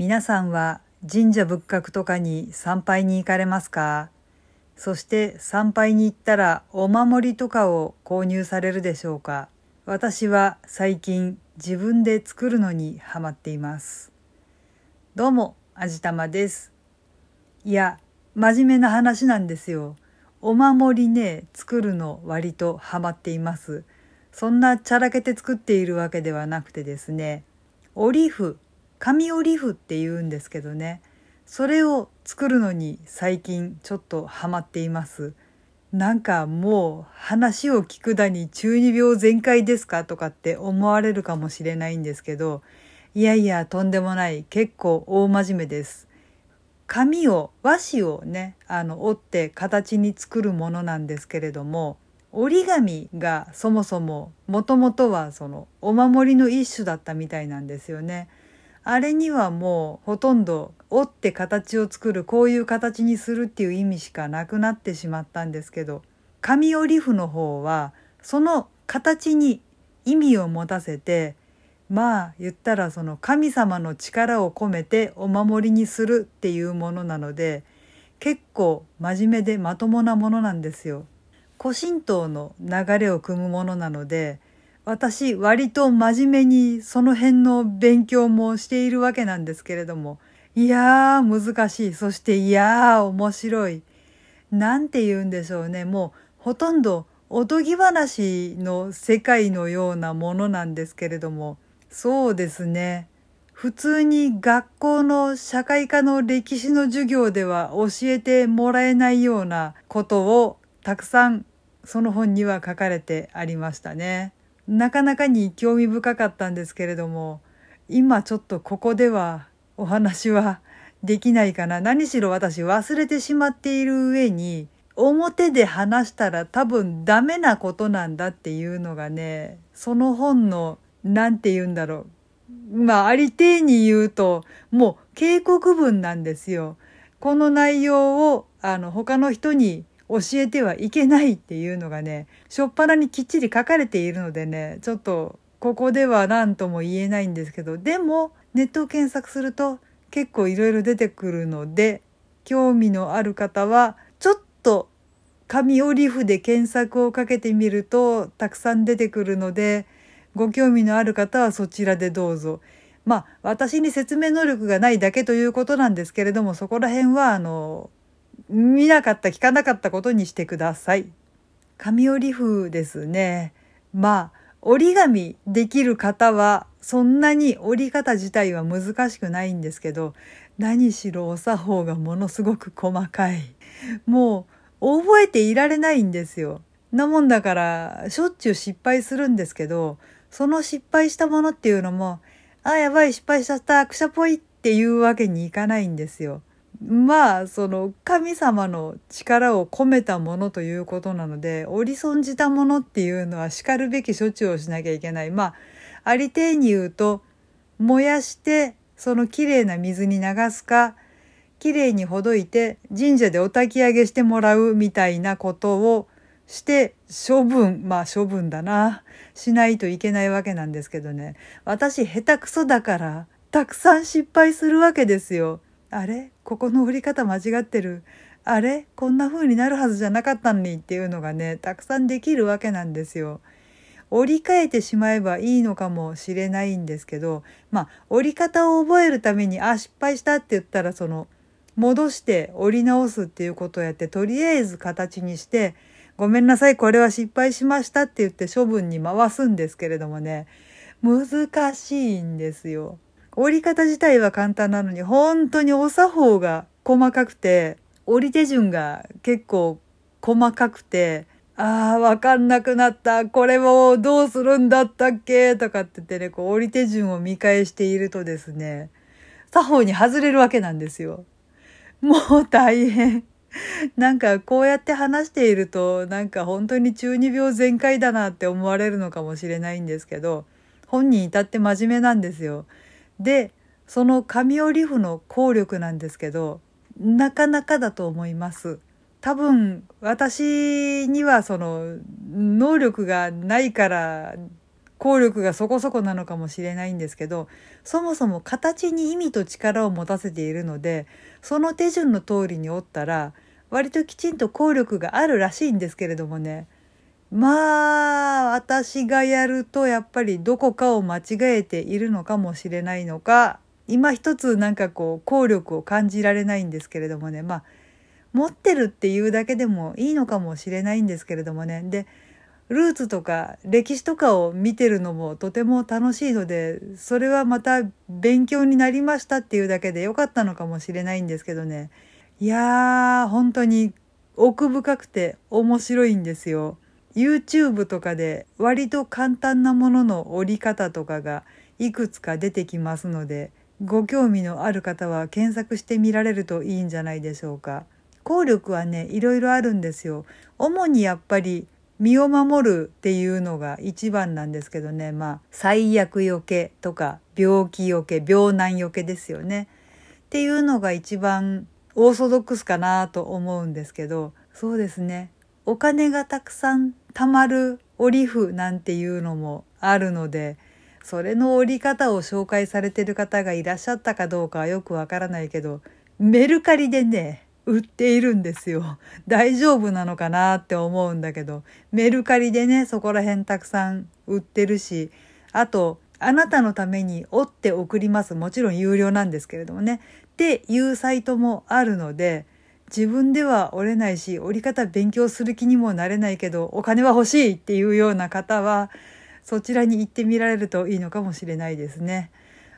皆さんは神社仏閣とかに参拝に行かれますか？そして参拝に行ったらお守りとかを購入されるでしょうか？私は最近自分で作るのにハマっています。どうもあじたまです。いや真面目な話なんですよ。お守りね作るの割とハマっています。そんなちゃらけて作っているわけではなくてですねオリフ紙オリフって言うんですけどね。それを作るのに最近ちょっとハマっています。なんかもう話を聞くだに中二病全開ですかとかって思われるかもしれないんですけどいやいやとんでもない。結構大真面目です。紙を和紙をねあの折って形に作るものなんですけれども折り紙がそもそももともとはそのお守りの一種だったみたいなんですよね。あれにはもうほとんど折って形を作るこういう形にするっていう意味しかなくなってしまったんですけど紙折り符の方はその形に意味を持たせてまあ言ったらその神様の力を込めてお守りにするっていうものなので結構真面目でまともなものなんですよ。古神道の流れを組むものなので私割と真面目にその辺の勉強もしているわけなんですけれどもいやー難しい。そしていやー面白い。なんて言うんでしょうね。もうほとんどおとぎ話の世界のようなものなんですけれどもそうですね。普通に学校の社会科の歴史の授業では教えてもらえないようなことをたくさんその本には書かれてありましたね。なかなかに興味深かったんですけれども今ちょっとここではお話はできないかな何しろ私忘れてしまっている上に表で話したら多分ダメなことなんだっていうのがねその本の何て言うんだろうまあありていに言うともう警告文なんですよ。この内容をあの他の人に教えてはいけないっていうのがね、しょっぱなにきっちり書かれているのでね、ちょっとここでは何とも言えないんですけど、でもネットを検索すると結構いろいろ出てくるので、興味のある方はちょっと紙折り符で検索をかけてみるとたくさん出てくるので、ご興味のある方はそちらでどうぞ。まあ私に説明能力がないだけということなんですけれどもそこら辺はあの見なかった聞かなかったことにしてください。紙折り風ですね。まあ折り紙できる方はそんなに折り方自体は難しくないんですけど何しろお作法がものすごく細かい。もう覚えていられないんですよ。なもんだからしょっちゅう失敗するんですけどその失敗したものっていうのもあやばい失敗しちゃったくしゃぽいっていうわけにいかないんですよ。まあその神様の力を込めたものということなので折り損じたものっていうのはしかるべき処置をしなきゃいけない。まあありていに言うと燃やしてそのきれいな水に流すかきれいにほどいて神社でお焚き上げしてもらうみたいなことをして処分。まあ処分だな。しないといけないわけなんですけどね。私下手くそだからたくさん失敗するわけですよ。あれ？ここの折り方間違ってる？あれ？こんな風になるはずじゃなかったのにっていうのがねたくさんできるわけなんですよ。折り替えてしまえばいいのかもしれないんですけどまあ折り方を覚えるためにあ失敗したって言ったらその戻して折り直すっていうことをやってとりあえず形にしてごめんなさいこれは失敗しましたって言って処分に回すんですけれどもね難しいんですよ。折り方自体は簡単なのに本当にお作法が細かくて折り手順が結構細かくてああ、わかんなくなった。これをどうするんだったっけ？とかって言ってね、こう、折り手順を見返しているとですね、作法に外れるわけなんですよ。もう大変。なんかこうやって話していると、なんか本当に中二病全開だなって思われるのかもしれないんですけど、本人至って真面目なんですよ。でその紙折り符の効力なんですけどなかなかだと思います。多分私にはその能力がないから効力がそこそこなのかもしれないんですけどそもそも形に意味と力を持たせているのでその手順の通りに折ったら割ときちんと効力があるらしいんですけれどもねまあ私がやるとやっぱりどこかを間違えているのかもしれないのか今一つなんかこう効力を感じられないんですけれどもね。まあ持ってるっていうだけでもいいのかもしれないんですけれどもね。でルーツとか歴史とかを見てるのもとても楽しいのでそれはまた勉強になりましたっていうだけでよかったのかもしれないんですけどね。いやー本当に奥深くて面白いんですよ。YouTube とかで割と簡単なものの折り方とかがいくつか出てきますのでご興味のある方は検索してみられるといいんじゃないでしょうか。効力はねいろいろあるんですよ。主にやっぱり身を守るっていうのが一番なんですけどねまあ最悪よけとか病気よけ病難よけですよね。っていうのが一番オーソドックスかなと思うんですけどそうですねお金がたくさん貯まる折り符なんていうのもあるのでそれの折り方を紹介されてる方がいらっしゃったかどうかはよくわからないけどメルカリでね売っているんですよ。大丈夫なのかなって思うんだけどメルカリでねそこら辺たくさん売ってるしあとあなたのために折って送ります。もちろん有料なんですけれどもね。っていうサイトもあるので自分では折れないし折り方勉強する気にもなれないけどお金は欲しいっていうような方はそちらに行ってみられるといいのかもしれないですね。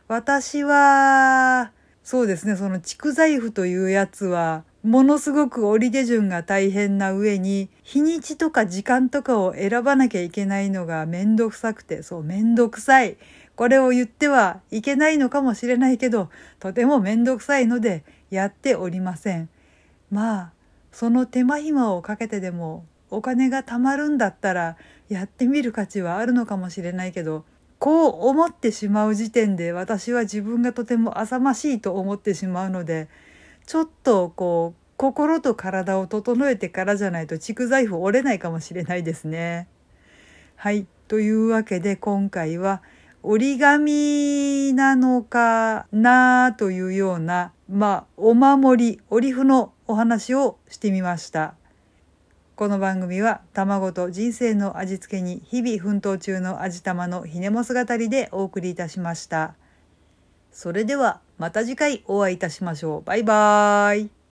私はそうですねその蓄財布というやつはものすごく折り手順が大変な上に日にちとか時間とかを選ばなきゃいけないのがめんどくさくてそうめんどくさいこれを言ってはいけないのかもしれないけどとてもめんどくさいのでやっておりません。まあその手間暇をかけてでもお金が貯まるんだったらやってみる価値はあるのかもしれないけどこう思ってしまう時点で私は自分がとても浅ましいと思ってしまうのでちょっとこう心と体を整えてからじゃないと蓄財布折れないかもしれないですね。はいというわけで今回は折り紙なのかなというようなまあお守り折り符のお話をしてみました。この番組は卵と人生の味付けに日々奮闘中の味玉のひねも姿りでお送りいたしました。それではまた次回お会いいたしましょう。バイバーイ。